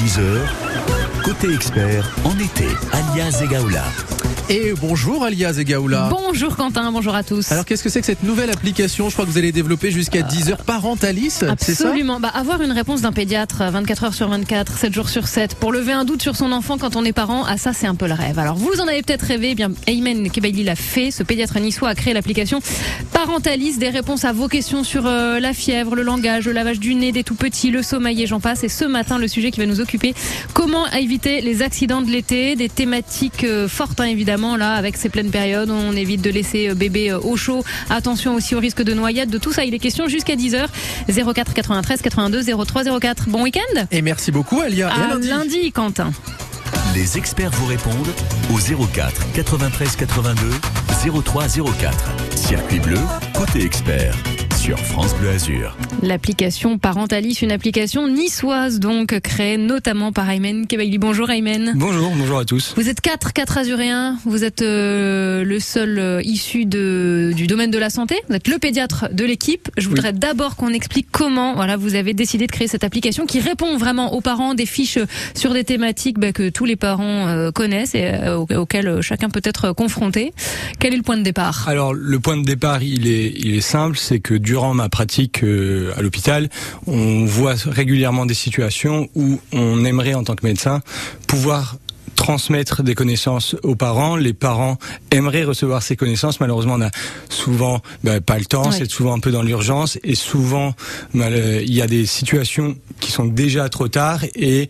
10h, côté expert en été, alias Egaola. Et bonjour Alia Zegaoula. Bonjour Quentin, bonjour à tous. Alors qu'est-ce que c'est que cette nouvelle application? Je crois que vous allez développer jusqu'à 10 heures Parentalis, Absolument. Bah, avoir une réponse d'un pédiatre 24 heures sur 24, 7 jours sur 7, pour lever un doute sur son enfant quand on est parent, ah ça c'est un peu le rêve. Alors vous en avez peut-être rêvé, eh bien Aymen Kebaili l'a fait, ce pédiatre niçois a créé l'application Parentalis, des réponses à vos questions sur euh, la fièvre, le langage, le lavage du nez des tout petits, le sommeil et j'en passe. Et ce matin, le sujet qui va nous occuper, comment éviter les accidents de l'été, des thématiques euh, fortes hein, évidemment là avec ces pleines périodes. On évite de laisser euh, bébé au chaud. Attention aussi au risque de noyade. De tout ça, il est question jusqu'à 10h. 04 93 82 03 04. Bon week-end. Et merci beaucoup Alia. À, lundi. lundi, Quentin. Les experts vous répondent au 04 93 82 03 04. Circuit bleu, côté expert sur France Bleu Azur. L'application Parentalis, une application niçoise donc créée notamment par Aymen Kebaili. Bonjour Aymen. Bonjour, bonjour à tous. Vous êtes quatre, quatre azuréens. Vous êtes euh, le seul euh, issu de, du domaine de la santé. Vous êtes le pédiatre de l'équipe. Je voudrais d'abord qu'on explique comment voilà, vous avez décidé de créer cette application qui répond vraiment aux parents des fiches sur des thématiques bah, que tous les parents euh, connaissent et auxquelles chacun peut être confronté. Quel est le point de départ? Alors le point de départ, il est, il est simple, c'est que du durant ma pratique euh, à l'hôpital, on voit régulièrement des situations où on aimerait en tant que médecin pouvoir transmettre des connaissances aux parents. Les parents aimeraient recevoir ces connaissances. Malheureusement, on a souvent bah, pas le temps. C'est souvent un peu dans l'urgence et souvent il y a des situations qui sont déjà trop tard et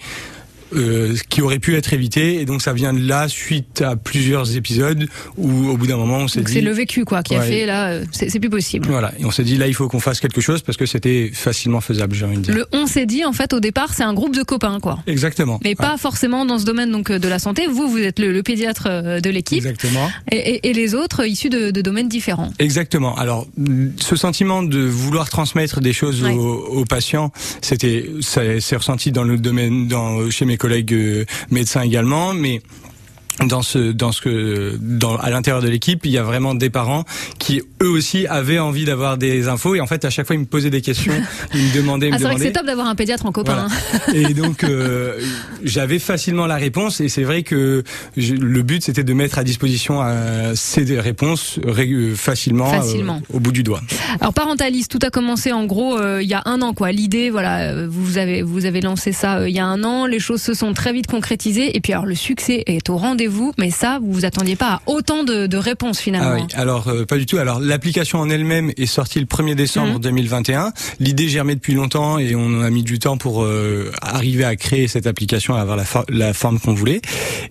euh, qui aurait pu être évité. Et donc ça vient de là suite à plusieurs épisodes où au bout d'un moment on s'est dit c'est le vécu quoi qui a fait là euh, c'est plus possible. Voilà. Et on s'est dit là il faut qu'on fasse quelque chose parce que c'était facilement faisable j'ai envie de dire. Le on s'est dit en fait au départ c'est un groupe de copains quoi. Exactement. Mais pas forcément dans ce domaine donc de la santé. Vous vous êtes le, pédiatre euh, de l'équipe. Exactement. Et, et, les autres issus de, de, domaines différents. Exactement. Alors ce sentiment de vouloir transmettre des choses aux, aux, patients c'était c'est ressenti dans le domaine dans chez mes collègues euh, médecins également, mais dans ce dans ce que dans à l'intérieur de l'équipe il y a vraiment des parents qui eux aussi avaient envie d'avoir des infos. Et en fait à chaque fois ils me posaient des questions. Ils me demandaient ah, c'est vrai que c'est top d'avoir un pédiatre en copain hein. et donc euh, j'avais facilement la réponse. Et c'est vrai que le but c'était de mettre à disposition euh, ces réponses euh, facilement, facilement. au bout du doigt. Alors parentaliste tout a commencé en gros il y a un an quoi. L'idée voilà vous avez vous avez lancé ça il y a un an. Les choses se sont très vite concrétisées. Et puis alors le succès est au rendez-vous vous, mais ça, vous vous attendiez pas à autant de, de réponses finalement. Ah oui, alors euh, pas du tout. Alors l'application en elle-même est sortie le 1er décembre 2021. Mhm. L'idée germait depuis longtemps et on a mis du temps pour euh, arriver à créer cette application, à avoir la, la forme qu'on voulait.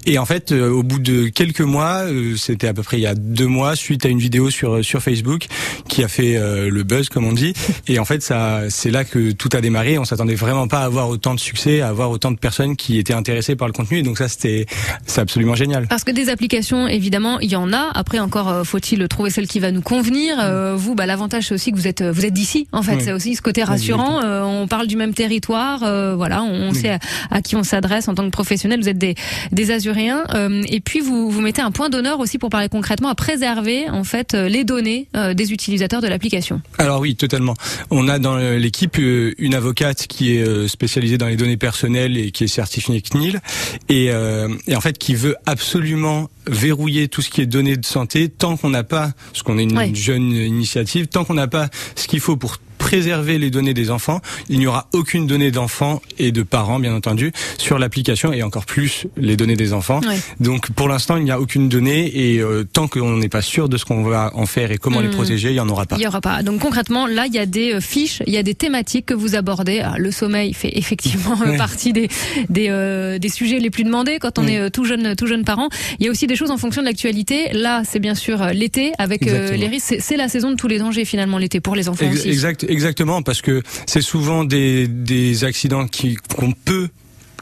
Et en fait, euh, au bout de quelques mois, c'était à peu près il y a deux mois, suite à une vidéo sur sur Facebook qui a fait le buzz comme on dit. Et en fait, ça, c'est là que tout a démarré. On s'attendait vraiment pas à avoir autant de succès, à avoir autant de personnes qui étaient intéressées par le contenu. Et donc ça, c'était c'est absolument génial. Parce que des applications, évidemment, il y en a. Après, encore euh, faut-il trouver celle qui va nous convenir. Euh, vous, bah, l'avantage c'est aussi que vous êtes vous êtes d'ici. En fait, c'est aussi ce côté rassurant. Euh, on parle du même territoire. voilà, on, sait à, qui on s'adresse en tant que professionnel. Vous êtes des des Azuréens. et puis vous vous mettez un point d'honneur aussi pour parler concrètement à préserver en fait les données des utilisateurs de l'application. Alors oui, totalement. On a dans l'équipe une avocate qui est spécialisée dans les données personnelles et qui est certifiée CNIL et, et en fait qui veut absolument verrouiller tout ce qui est données de santé tant qu'on n'a pas, ce qu'on est une jeune initiative, tant qu'on n'a pas ce qu'il faut pour préserver les données des enfants. Il n'y aura aucune donnée d'enfants et de parents, bien entendu, sur l'application et encore plus les données des enfants. Donc pour l'instant, il n'y a aucune donnée et euh, tant qu'on n'est pas sûr de ce qu'on va en faire et comment les hmm. protéger, il n'y en aura pas. Il n'y aura pas. Donc concrètement, là, il y a des euh, fiches, il y a des thématiques que vous abordez. Ah, le sommeil fait effectivement partie des des, euh, des sujets les plus demandés quand on est tout jeune tout jeune parent. Il y a aussi des choses en fonction de l'actualité. Là, c'est bien sûr l'été avec les risques. C'est la saison de tous les dangers finalement l'été pour les enfants aussi. Exact, Exactement, parce que c'est souvent des, des accidents qui qu'on peut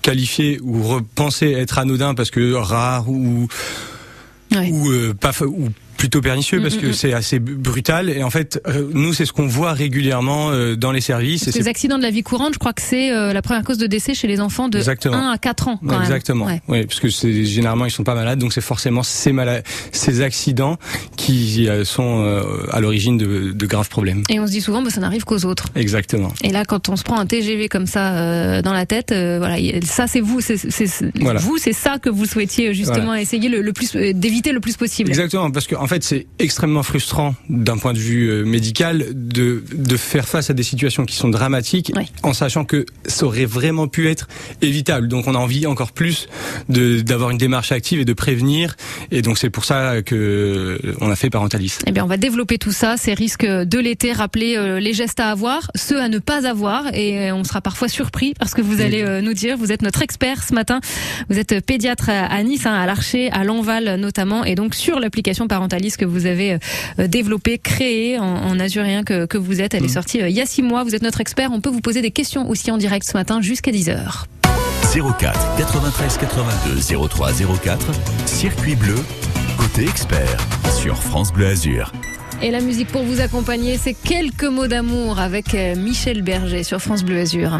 qualifier ou repenser être anodins parce que rares ou ou euh, pas ou plutôt pernicieux parce que c'est assez brutal et en fait nous c'est ce qu'on voit régulièrement dans les services. Parce les accidents de la vie courante, je crois que c'est la première cause de décès chez les enfants de 1 à 4 ans. Quand Exactement. Même. Oui, parce que c'est généralement ils sont pas malades, donc c'est forcément ces ces accidents qui sont à l'origine de, de, graves problèmes. Et on se dit souvent, bah, ça n'arrive qu'aux autres. Exactement. Et là, quand on se prend un TGV comme ça dans la tête, voilà, ça c'est vous, c'est vous, c'est ça que vous souhaitiez justement essayer le, plus d'éviter le plus possible. Exactement, parce qu'en en fait c'est extrêmement frustrant d'un point de vue médical de de faire face à des situations qui sont dramatiques en sachant que ça aurait vraiment pu être évitable. Donc on a envie encore plus d'avoir une démarche active et de prévenir. Et donc c'est pour ça que on a fait Parentalis. Eh bien on va développer tout ça, ces risques de l'été, rappeler euh, les gestes à avoir, ceux à ne pas avoir, et on sera parfois surpris parce que vous allez euh, nous dire. Vous êtes notre expert ce matin. Vous êtes pédiatre à Nice, hein, à l'Archer, à Lanval notamment, et donc sur l'application Parentalis que vous avez euh, développée, créée en, en azurien que, que vous êtes. Elle est mmh. sortie il y a six mois. Vous êtes notre expert. On peut vous poser des questions aussi en direct ce matin jusqu'à 10h. 04 93 82 03 04 Circuit bleu côté expert sur France Bleu Azur. Et la musique pour vous accompagner, c'est quelques mots d'amour avec euh, Michel Berger sur France Bleu Azur.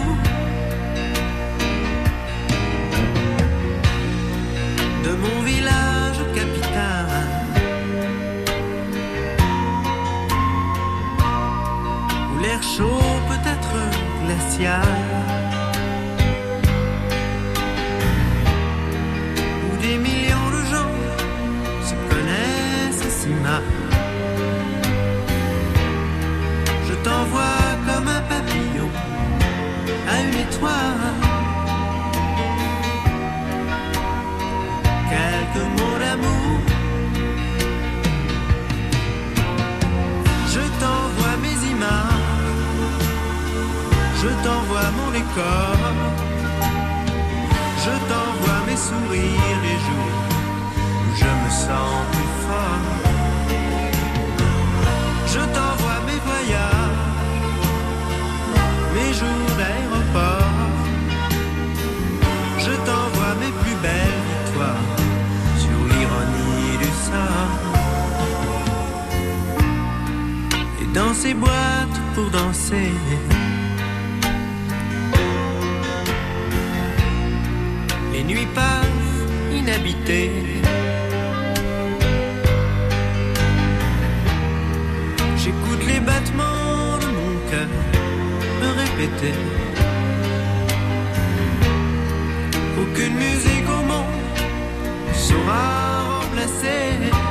yeah. Pour danser. nuit passe inhabitée. J'écoute les battements de mon cœur me répéter. Aucune musique au monde saura remplacer.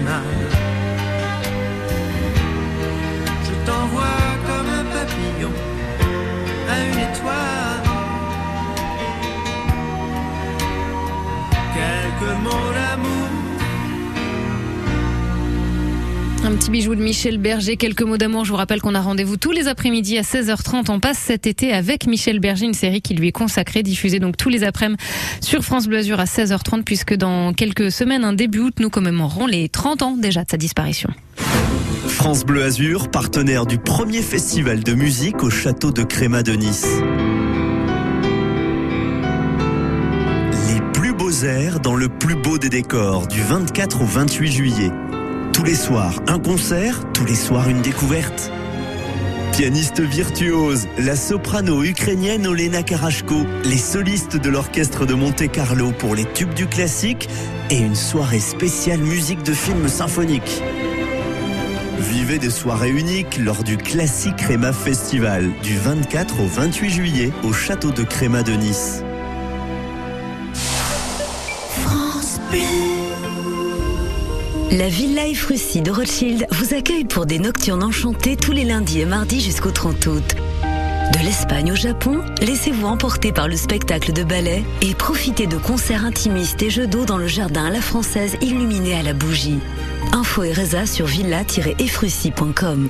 connaissent petit bijou de Michel Berger, quelques mots d'amour. Je vous rappelle qu'on a rendez-vous tous les après-midi à 16h30. On passe cet été avec Michel Berger, une série qui lui est consacrée, diffusée donc tous les après-midi sur France Bleu Azur à 16h30, puisque dans quelques semaines, un début août, nous commémorerons les 30 ans déjà de sa disparition. France Bleu Azur, partenaire du premier festival de musique au château de Créma de Nice. Les plus beaux airs dans le plus beau des décors, du 24 au 28 juillet. Tous les soirs, un concert, tous les soirs, une découverte. Pianiste virtuose, la soprano ukrainienne Olena Karashko, les solistes de l'orchestre de Monte-Carlo pour les tubes du classique et une soirée spéciale musique de film symphonique. Vivez des soirées uniques lors du Classique Créma Festival du 24 au 28 juillet au château de Créma de Nice. La Villa Russie de Rothschild vous accueille pour des nocturnes enchantées tous les lundis et mardis jusqu'au 30 août. De l'Espagne au Japon, laissez-vous emporter par le spectacle de ballet et profitez de concerts intimistes et jeux d'eau dans le jardin à la française illuminé à la bougie. Info et sur villa-efrussi.com.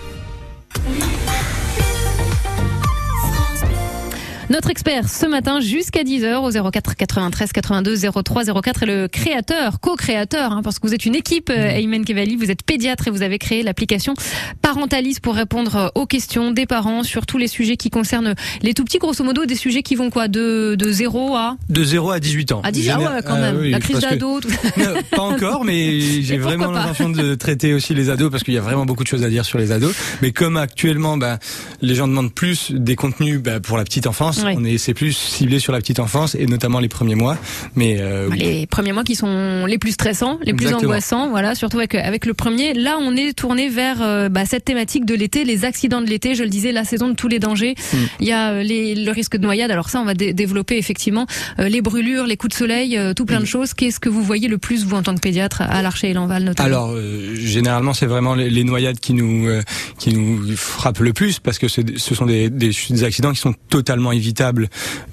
Notre expert ce matin jusqu'à 10h au 04 93 82 03 04 est le créateur, co-créateur, hein, parce que vous êtes une équipe, euh, Aymen Kevali, vous êtes pédiatre et vous avez créé l'application Parentalis pour répondre euh, aux questions des parents sur tous les sujets qui concernent les tout petits, grosso modo, des sujets qui vont quoi de, de 0 à De 0 à 18 ans. À 18 ans, ah ouais, quand même. oui, la crise que- d'ado, tout pas encore, mais j'ai vraiment l'intention de traiter aussi les ados parce qu'il y a vraiment beaucoup de choses à dire sur les ados. Mais comme actuellement, bah, les gens demandent plus des contenus bah, pour la petite enfance, Oui. on est c'est plus ciblé sur la petite enfance et notamment les premiers mois. Mais euh, oui. les premiers mois qui sont les plus stressants, les plus Exactement. angoissants, voilà, surtout avec avec le premier. Là, on est tourné vers euh, bah, cette thématique de l'été, les accidents de l'été. Je le disais, la saison de tous les dangers. Mm. Il y a euh, les, le risque de noyade. Alors ça, on va dé- développer effectivement euh, les brûlures, les coups de soleil, tout plein de choses. Qu'est-ce que vous voyez le plus vous en tant que pédiatre à l'Archer et l'Enval notamment? Alors euh, généralement c'est vraiment les, les noyades qui nous euh, qui nous frappent le plus parce que ce sont des, des, des accidents qui sont totalement évitables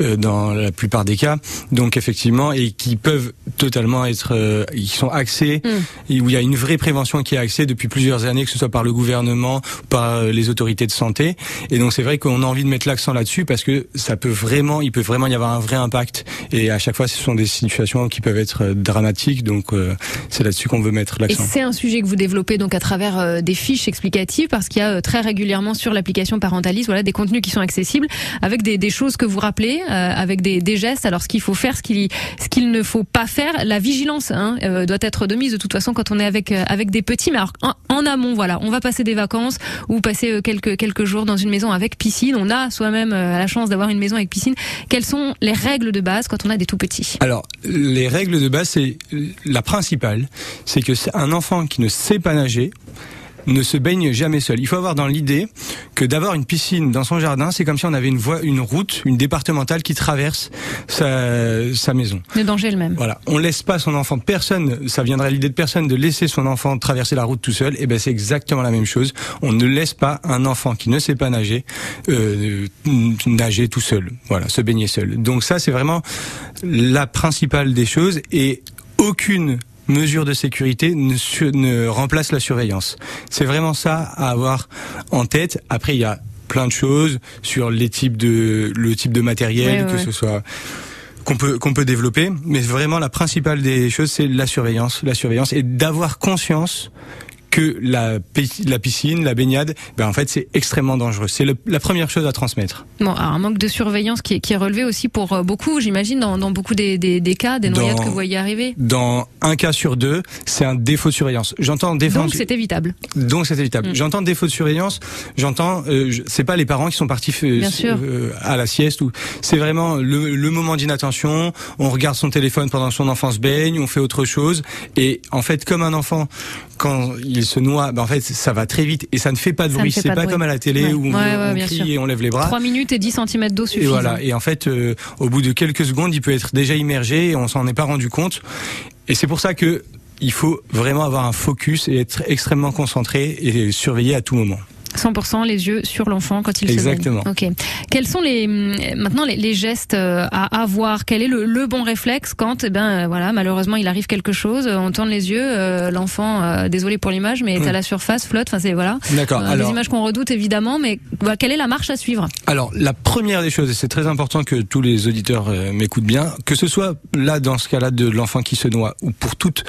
euh, dans la plupart des cas. Donc effectivement et qui peuvent totalement être euh, qui sont axés Mm. et où il y a une vraie prévention qui est axée depuis plusieurs années que ce soit par le gouvernement, par euh, les autorités de santé. Et donc c'est vrai qu'on a envie de mettre l'accent là-dessus parce que ça peut vraiment il peut vraiment y avoir un vrai impact et à chaque fois ce sont des situations qui peuvent être dramatiques donc euh, c'est là-dessus qu'on veut mettre Et l'accent. c'est un sujet que vous développez donc à travers euh, des fiches explicatives parce qu'il y a euh, très régulièrement sur l'application Parentalis voilà des contenus qui sont accessibles avec des, des choses que vous rappelez euh, avec des, gestes. Alors ce qu'il faut faire ce qu'il ce qu'il ne faut pas faire la vigilance hein, euh, doit être de mise de toute façon quand on est avec euh, avec des petits. Mais alors en, amont voilà on va passer des vacances ou passer quelques quelques jours dans une maison avec piscine. On a soi-même la chance d'avoir une maison avec piscine. Quelles sont les règles de base quand on a des tout petits? Alors, les règles de base, c'est la principale, c'est que un enfant qui ne sait pas nager ne se baigne jamais seul. Il faut avoir dans l'idée que d'avoir une piscine dans son jardin, c'est comme si on avait une voie, une route, une départementale qui traverse sa, sa maison. le danger est le même Voilà, on laisse pas son enfant. Personne, ça viendrait à l'idée de personne de laisser son enfant traverser la route tout seul. Et ben c'est exactement la même chose. On ne laisse pas un enfant qui ne sait pas nager euh, nager tout seul. Voilà, se baigner seul. Donc ça c'est vraiment la principale des choses et aucune mesure de sécurité ne, ne remplace la surveillance. C'est vraiment ça à avoir en tête. Après il y a plein de choses sur les types de le type de matériel ouais, que ouais. ce soit qu'on peut qu'on peut développer, mais vraiment la principale des choses c'est la surveillance, la surveillance et d'avoir conscience que la, pi- la piscine, la baignade, ben en fait c'est extrêmement dangereux. C'est la première chose à transmettre. Bon, alors un manque de surveillance qui est, qui est relevé aussi pour euh, beaucoup, j'imagine, dans, dans beaucoup des, des, des cas, des noyades Dans- que vous voyez arriver. Dans un cas sur deux, c'est un défaut de surveillance. J'entends défense. Donc c'est évitable. Donc c'est évitable. Mm. J'entends défaut de surveillance. J'entends, euh, c'est pas les parents qui sont partis euh, euh, à la sieste ou c'est vraiment le, le moment d'inattention. On regarde son téléphone pendant que son enfant se baigne, on fait autre chose. Et en fait, comme un enfant, quand il se noie, ben en fait ça va très vite et ça ne fait pas de Ça bruit. C'est pas pas, comme à la télé Ouais. où on, on crie et on lève les bras. 3 minutes et 10 cm d'eau Et suffisent. voilà. Et en fait, euh, au bout de quelques secondes, il peut être déjà immergé et on s'en est pas rendu compte. Et c'est pour ça que il faut vraiment avoir un focus et être extrêmement concentré et surveiller à tout moment. 100% les yeux sur l'enfant quand il Exactement. se baigne. Ok. Quels sont les hum, maintenant les, les gestes euh, à avoir Quel est le, le bon réflexe quand eh ben voilà malheureusement il arrive quelque chose, euh, on tourne les yeux, euh, l'enfant euh, désolé pour l'image mais est à la surface, flotte. Enfin c'est voilà. D'accord. Euh, les images qu'on redoute évidemment, mais voilà, quelle est la marche à suivre? Alors, la première des choses, et c'est très important que tous les auditeurs m'écoutent bien, que ce soit là dans ce cas-là de l'enfant qui se noie ou pour toute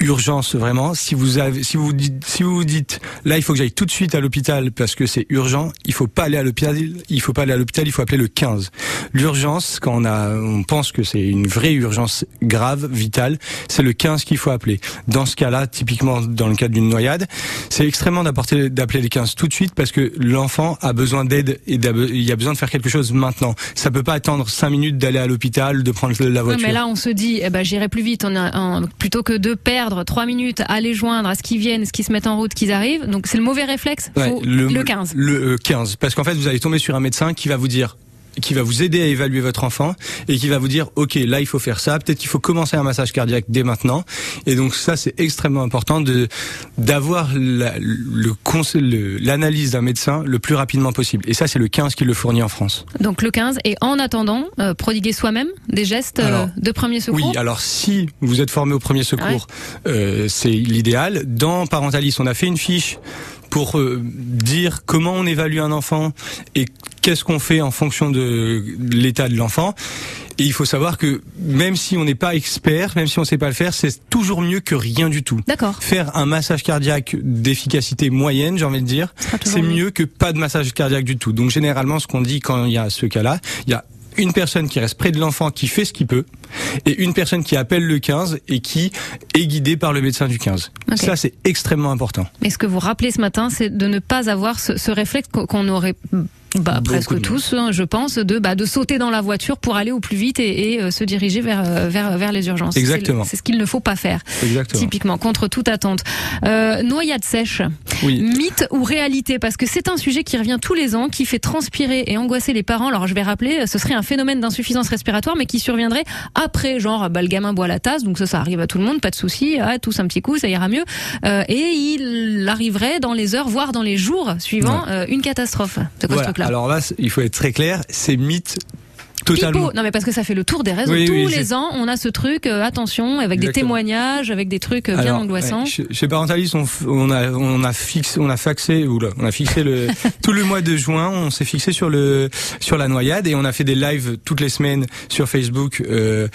urgence vraiment, si vous avez, si vous dites, si vous vous dites, là il faut que j'aille tout de suite à l'hôpital parce que c'est urgent, il faut pas aller à l'hôpital, il faut pas aller à l'hôpital, il faut appeler le 15. L'urgence, quand on a, on pense que c'est une vraie urgence grave, vitale, c'est le 15 qu'il faut appeler. Dans ce cas-là, typiquement dans le cadre d'une noyade, c'est extrêmement d'apporter, d'appeler les 15 tout de suite parce que l'enfant a besoin d'aide et il y a besoin de faire quelque chose maintenant. Ça peut pas attendre 5 minutes d'aller à l'hôpital, de prendre la voiture. mais là, on se dit, eh ben, j'irai plus vite. On a, un- plutôt que de perdre trois minutes à les joindre, à ce qu'ils viennent, ce qu'ils se mettent en route, qu'ils arrivent. Donc, c'est le mauvais réflexe. Ouais, Le, 15. Le euh, 15. Parce qu'en fait, vous allez tomber sur un médecin qui va vous dire qui va vous aider à évaluer votre enfant et qui va vous dire ok là il faut faire ça peut-être qu'il faut commencer un massage cardiaque dès maintenant et donc ça c'est extrêmement important de d'avoir le conse- le- l'analyse d'un médecin le plus rapidement possible et ça c'est le 15 qui le fournit en France Donc, le 15. Et en attendant, euh, prodiguer soi-même des gestes euh, de premier secours? Oui, alors si vous êtes formé au premier secours, euh, c'est l'idéal. Dans Parentalis, on a fait une fiche pour euh, dire comment on évalue un enfant et qu'est-ce qu'on fait en fonction de l'état de l'enfant. Et il faut savoir que même si on n'est pas expert, même si on sait pas le faire, c'est toujours mieux que rien du tout. D'accord. Faire un massage cardiaque d'efficacité moyenne, j'ai envie de dire, c'est mieux que pas de massage cardiaque du tout. Donc généralement, ce qu'on dit quand il y a ce cas-là, il y a une personne qui reste près de l'enfant qui fait ce qu'il peut et une personne qui appelle le 15 et qui est guidée par le médecin du 15. Ok. Ça c'est extrêmement important. Mais ce que vous rappelez ce matin, c'est de ne pas avoir ce, ce réflexe qu'on aurait bah, presque tous, hein, je pense, de, bah, de sauter dans la voiture pour aller au plus vite et, et, euh, se diriger vers, euh, vers, vers les urgences. Exactement. C'est ce qu'il ne faut pas faire, Exactement. typiquement, contre toute attente. Euh, noyade sèche, Oui. mythe ou réalité? Parce que c'est un sujet qui revient tous les ans, qui fait transpirer et angoisser les parents. Alors je vais rappeler, ce serait un phénomène d'insuffisance respiratoire, mais qui surviendrait après, genre bah, le gamin boit la tasse, donc ça, ça arrive à tout le monde, pas de souci, ah, tous un petit coup, ça ira mieux. Euh, et il arriverait dans les heures, voire dans les jours suivants, euh, une catastrophe. C'est quoi Voilà. ce truc-là Alors là, il faut être très clair, c'est mythe totalement. Pipo. Non mais parce que ça fait le tour des réseaux. Oui, Tous oui, les ans, on a ce truc, euh, attention, avec des témoignages, avec des trucs euh, bien Alors, angoissants. ouais, chez, chez Parentalis, on, on a on a fixé on a faxé oula, on a fixé le tout le mois de juin, on s'est fixé sur le sur la noyade et on a fait des lives toutes les semaines sur Facebook euh,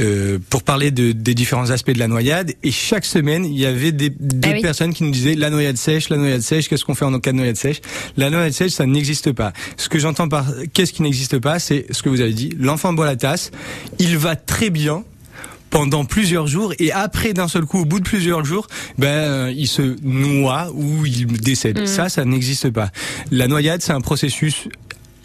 euh, pour parler de, des différents aspects de la noyade et chaque semaine il y avait des d'autres Ah oui. personnes qui nous disaient la noyade sèche, la noyade sèche, qu'est-ce qu'on fait en cas de noyade sèche? La noyade sèche, ça n'existe pas. Ce que j'entends par qu'est-ce qui n'existe pas, c'est ce que vous avez dit. L'enfant boit la tasse, il va très bien pendant plusieurs jours et après d'un seul coup au bout de plusieurs jours ben euh, il se noie ou il décède ça ça n'existe pas la noyade c'est un processus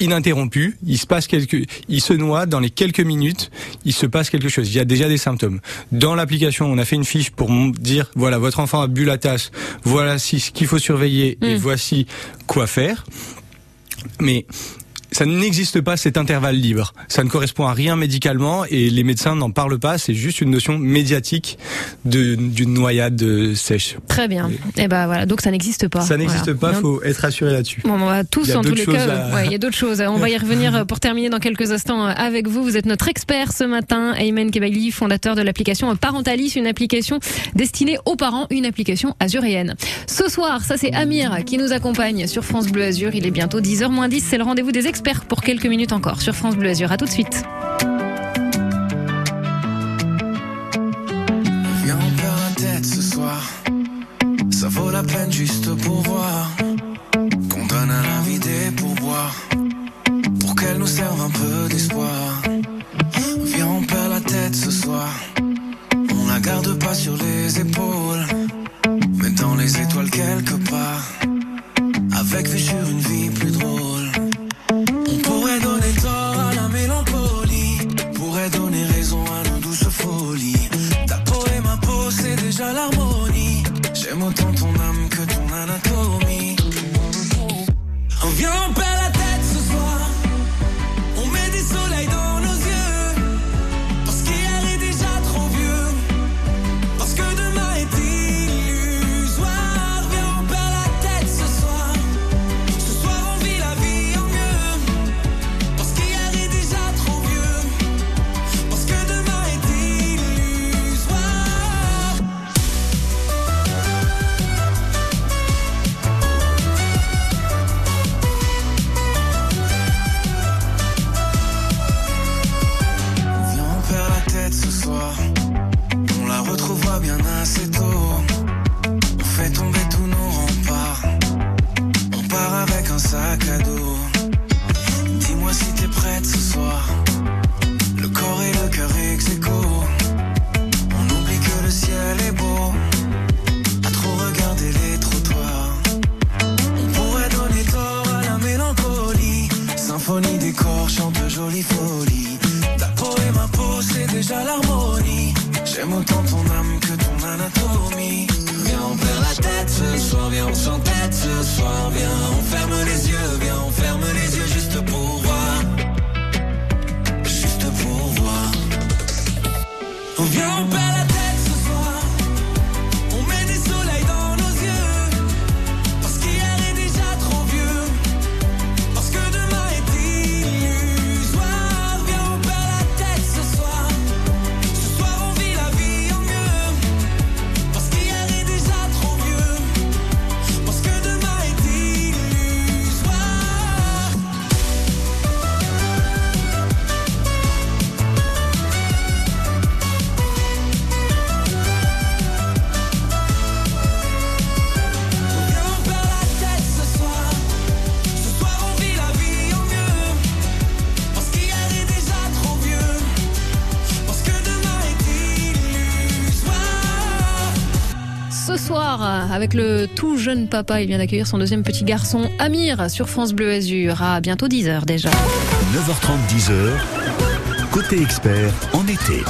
ininterrompu, il se passe quelque, il se noie dans les quelques minutes, il se passe quelque chose. Il y a déjà des symptômes. Dans l'application, on a fait une fiche pour dire voilà votre enfant a bu la tasse, voilà si- ce qu'il faut surveiller et Mm. voici quoi faire. Mais ça n'existe pas cet intervalle libre. Ça ne correspond à rien médicalement et les médecins n'en parlent pas. C'est juste une notion médiatique d'une noyade sèche. Très bien. Et ben voilà, donc ça n'existe pas. Ça n'existe Voilà. pas, on- faut être rassuré là-dessus. Bon, on va Il tous, en tous les cas, à- ouais, il y a d'autres choses. On va y revenir euh, pour terminer dans quelques instants euh, avec vous. Vous êtes notre expert ce matin, Ayman Kebaili, fondateur de l'application Parentalis, une application destinée aux parents, une application azuréenne. Ce soir, ça c'est Amir qui nous accompagne sur France Bleu Azur. Il est bientôt 10h moins 10. C'est le rendez-vous des experts pour quelques minutes encore sur France Bleu Azur. À tout de suite. Avec le tout jeune papa, il vient d'accueillir son deuxième petit garçon, Amir, sur France Bleu Azur. À bientôt 10h déjà. 9h30, 10h. Côté expert, en été.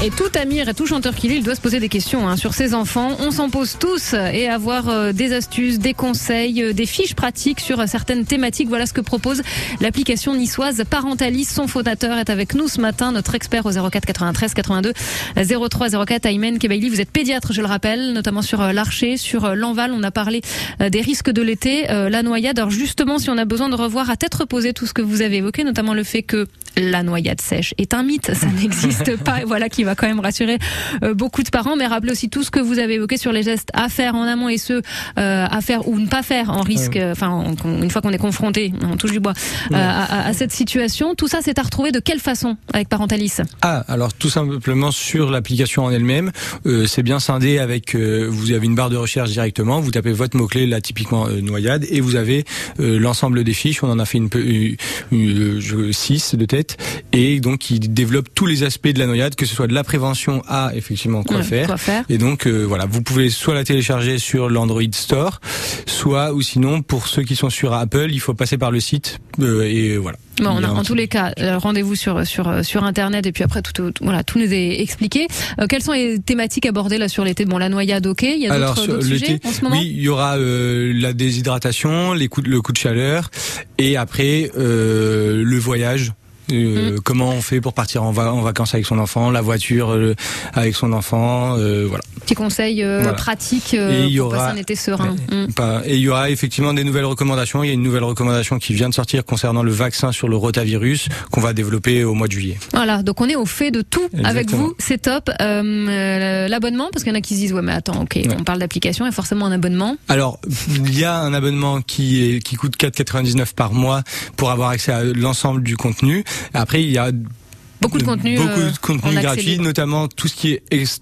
Et tout Amir et tout chanteur qu'il est, il doit se poser des questions hein, sur ses enfants. On s'en pose tous et avoir euh, des astuces, des conseils, euh, des fiches pratiques sur euh, certaines thématiques. Voilà ce que propose l'application niçoise Parentalis. Son fondateur est avec nous ce matin, notre expert au 04 93 82 03 04. Aymen Kebaili, vous êtes pédiatre, je le rappelle, notamment sur euh, l'Archer, sur euh, l'Enval. On a parlé euh, des risques de l'été, euh, la noyade. Alors justement, si on a besoin de revoir à tête reposée tout ce que vous avez évoqué, notamment le fait que la noyade sèche est un mythe, ça n'existe pas. Voilà qui va quand même rassurer euh, beaucoup de parents. Mais rappelez aussi tout ce que vous avez évoqué sur les gestes à faire en amont et ceux euh, à faire ou ne pas faire en risque. Enfin, une fois qu'on est confronté, on touche du bois euh, à, à- à cette situation. Tout ça, c'est à retrouver de quelle façon avec Parentalis Ah, alors tout simplement sur l'application en elle-même, euh, c'est bien scindé avec, euh, vous avez une barre de recherche directement, vous tapez votre mot-clé, là typiquement euh, noyade, et vous avez l'ensemble des fiches, on en a fait une, peu- une, une- je- six de tête, et donc il développe tous les aspects de la noyade, que ce soit de la prévention à effectivement quoi faire. quoi faire. Et donc euh, voilà, vous pouvez soit la télécharger sur l'Android Store, soit ou sinon pour ceux qui sont sur Apple, il faut passer par le site euh, et voilà. Bon, a en, tous les cas, euh, rendez-vous sur sur sur internet et puis après tout, tout- voilà tout nous est expliqué. Euh, quelles sont les thématiques abordées là sur l'été? Bon, la noyade, ok. Il y a d'autres sujets en ce moment? oui, il y aura euh, la déshydratation, les coups le coup de chaleur, et après euh, le voyage. Euh, Mm. Comment on fait pour partir en, va- en vacances avec son enfant, la voiture euh, avec son enfant, euh, voilà. Petit conseil euh, Voilà. pratique euh, Et il y pour aura- passer un été serein. Pas- Et il y aura effectivement des nouvelles recommandations. Il y a une nouvelle recommandation qui vient de sortir concernant le vaccin sur le rotavirus qu'on va développer au mois de juillet. Voilà, donc on est au fait de tout avec vous, c'est top. L'abonnement, parce qu'il y en a qui se disent ouais mais attends, ok, on parle d'application, il y a forcément un abonnement. Alors, il y a un abonnement qui est qui coûte 4,99 par mois pour avoir accès à l'ensemble du contenu. Après, il y a Beaucoup de contenu, beaucoup euh, de contenu en accès gratuit, notamment tout ce qui est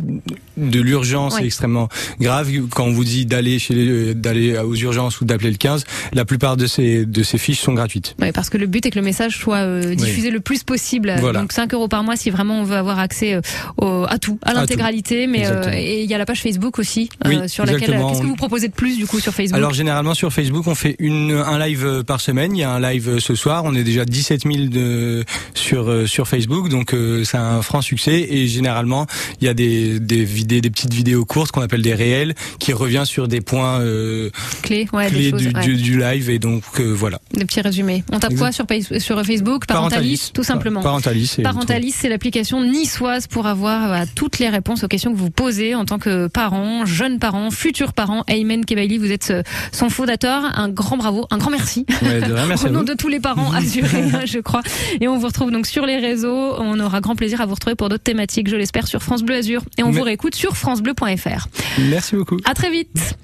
de l'urgence est extrêmement grave. Quand on vous dit d'aller chez les- d'aller aux urgences ou d'appeler le 15, la plupart de ces de ces fiches sont gratuites. Ouais, parce que le but est que le message soit euh, diffusé le plus possible. Voilà. Donc 5 euros par mois si vraiment on veut avoir accès euh, au- à tout, à l'intégralité. Mais euh, et il y a la page Facebook aussi euh, sur laquelle. Qu'est-ce que vous proposez de plus du coup sur Facebook? Alors généralement sur Facebook, on fait une un live euh, par semaine. Il y a un live euh, ce soir. On est déjà 17 000 de, sur euh, sur Facebook, donc euh, c'est un franc succès. Et généralement, il y a des des vidéos, des petites vidéos courtes qu'on appelle des réels, qui revient sur des points euh, Clés, ouais, des choses, du, ouais. du, du live. Et donc euh, voilà. Des petits résumés. On tape quoi sur, sur Facebook? Parentalis, tout simplement. Parentalis. Parentalis, c'est l'application niçoise pour avoir euh, toutes les réponses aux questions que vous posez en tant que parent, jeune parent, futur parent. Aymen Kebaili, vous êtes euh, son fondateur. Un grand bravo, un grand merci. Ouais, de rien, merci Au nom de tous les parents assurés, je crois. Et on vous retrouve donc sur les réseaux. On aura grand plaisir à vous retrouver pour d'autres thématiques, je l'espère, sur France Bleu Azur. Et on Mais- vous réécoute sur francebleu.fr. Merci beaucoup. À très vite.